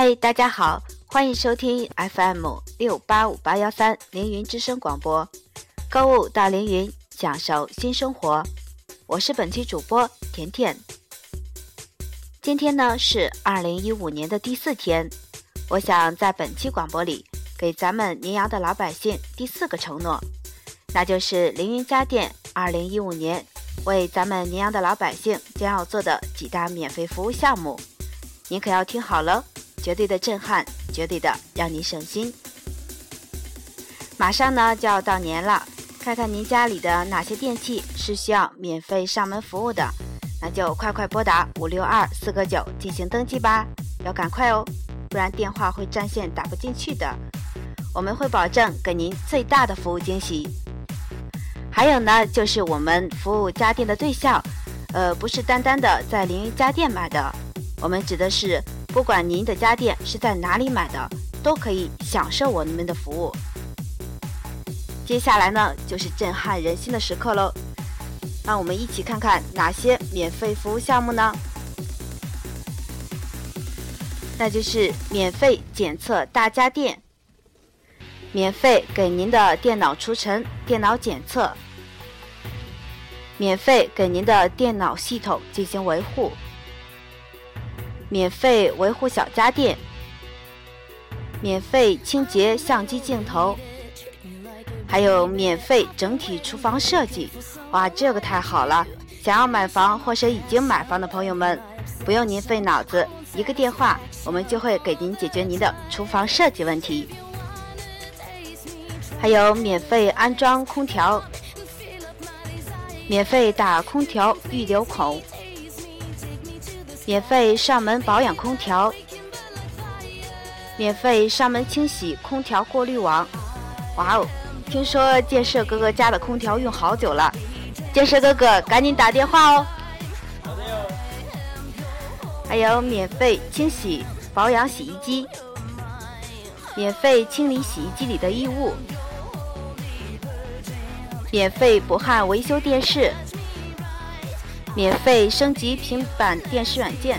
嗨，大家好，欢迎收听 FM 六八五八幺三凌云之声广播，购物到凌云，享受新生活。我是本期主播甜甜。今天呢是二零一五年的第四天，我想在本期广播里给咱们宁阳的老百姓第四个承诺，那就是凌云家电二零一五年为咱们宁阳的老百姓将要做的几大免费服务项目，您可要听好了。绝对的震撼，绝对的让你省心。马上呢就要到年了，看看您家里的哪些电器是需要免费上门服务的，那就快快拨打五六二四个九进行登记吧，要赶快哦，不然电话会占线打不进去的。我们会保证给您最大的服务惊喜。还有呢，就是我们服务家电的对象，呃，不是单单的在凌云家电买的，我们指的是。不管您的家电是在哪里买的，都可以享受我们的服务。接下来呢，就是震撼人心的时刻喽。让我们一起看看哪些免费服务项目呢？那就是免费检测大家电，免费给您的电脑除尘、电脑检测，免费给您的电脑系统进行维护。免费维护小家电，免费清洁相机镜头，还有免费整体厨房设计。哇，这个太好了！想要买房或是已经买房的朋友们，不用您费脑子，一个电话，我们就会给您解决您的厨房设计问题。还有免费安装空调，免费打空调预留孔。免费上门保养空调，免费上门清洗空调过滤网。哇哦，听说建设哥哥家的空调用好久了，建设哥哥赶紧打电话哦。还有免费清洗保养洗衣机，免费清理洗衣机里的异物，免费不焊维修电视。免费升级平板电视软件，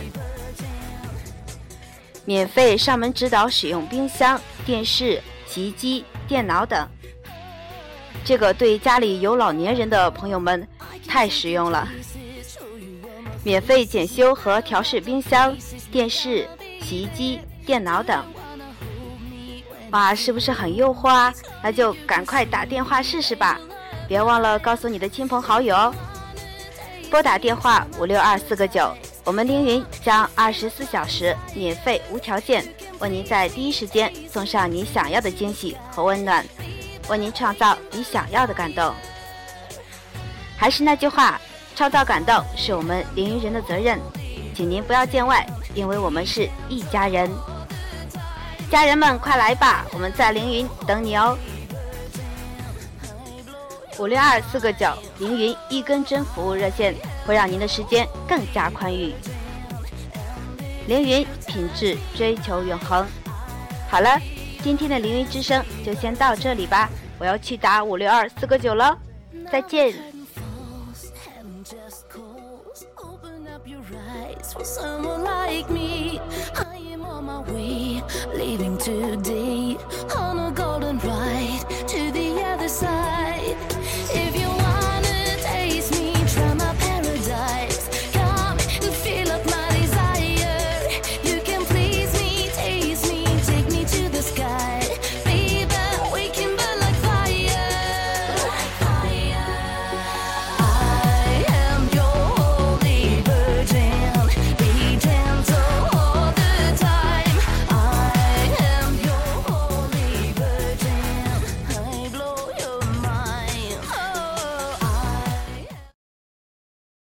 免费上门指导使用冰箱、电视、洗衣机、电脑等。这个对家里有老年人的朋友们太实用了。免费检修和调试冰箱、电视、洗衣机、电脑等。哇，是不是很诱惑啊？那就赶快打电话试试吧！别忘了告诉你的亲朋好友哦。拨打电话五六二四个九，我们凌云将二十四小时免费无条件为您在第一时间送上你想要的惊喜和温暖，为您创造你想要的感动。还是那句话，创造感动是我们凌云人的责任，请您不要见外，因为我们是一家人。家人们，快来吧，我们在凌云等你哦。五六二四个九凌云一根针服务热线，会让您的时间更加宽裕。凌云品质追求永恒。好了，今天的凌云之声就先到这里吧，我要去打五六二四个九了，再见。If you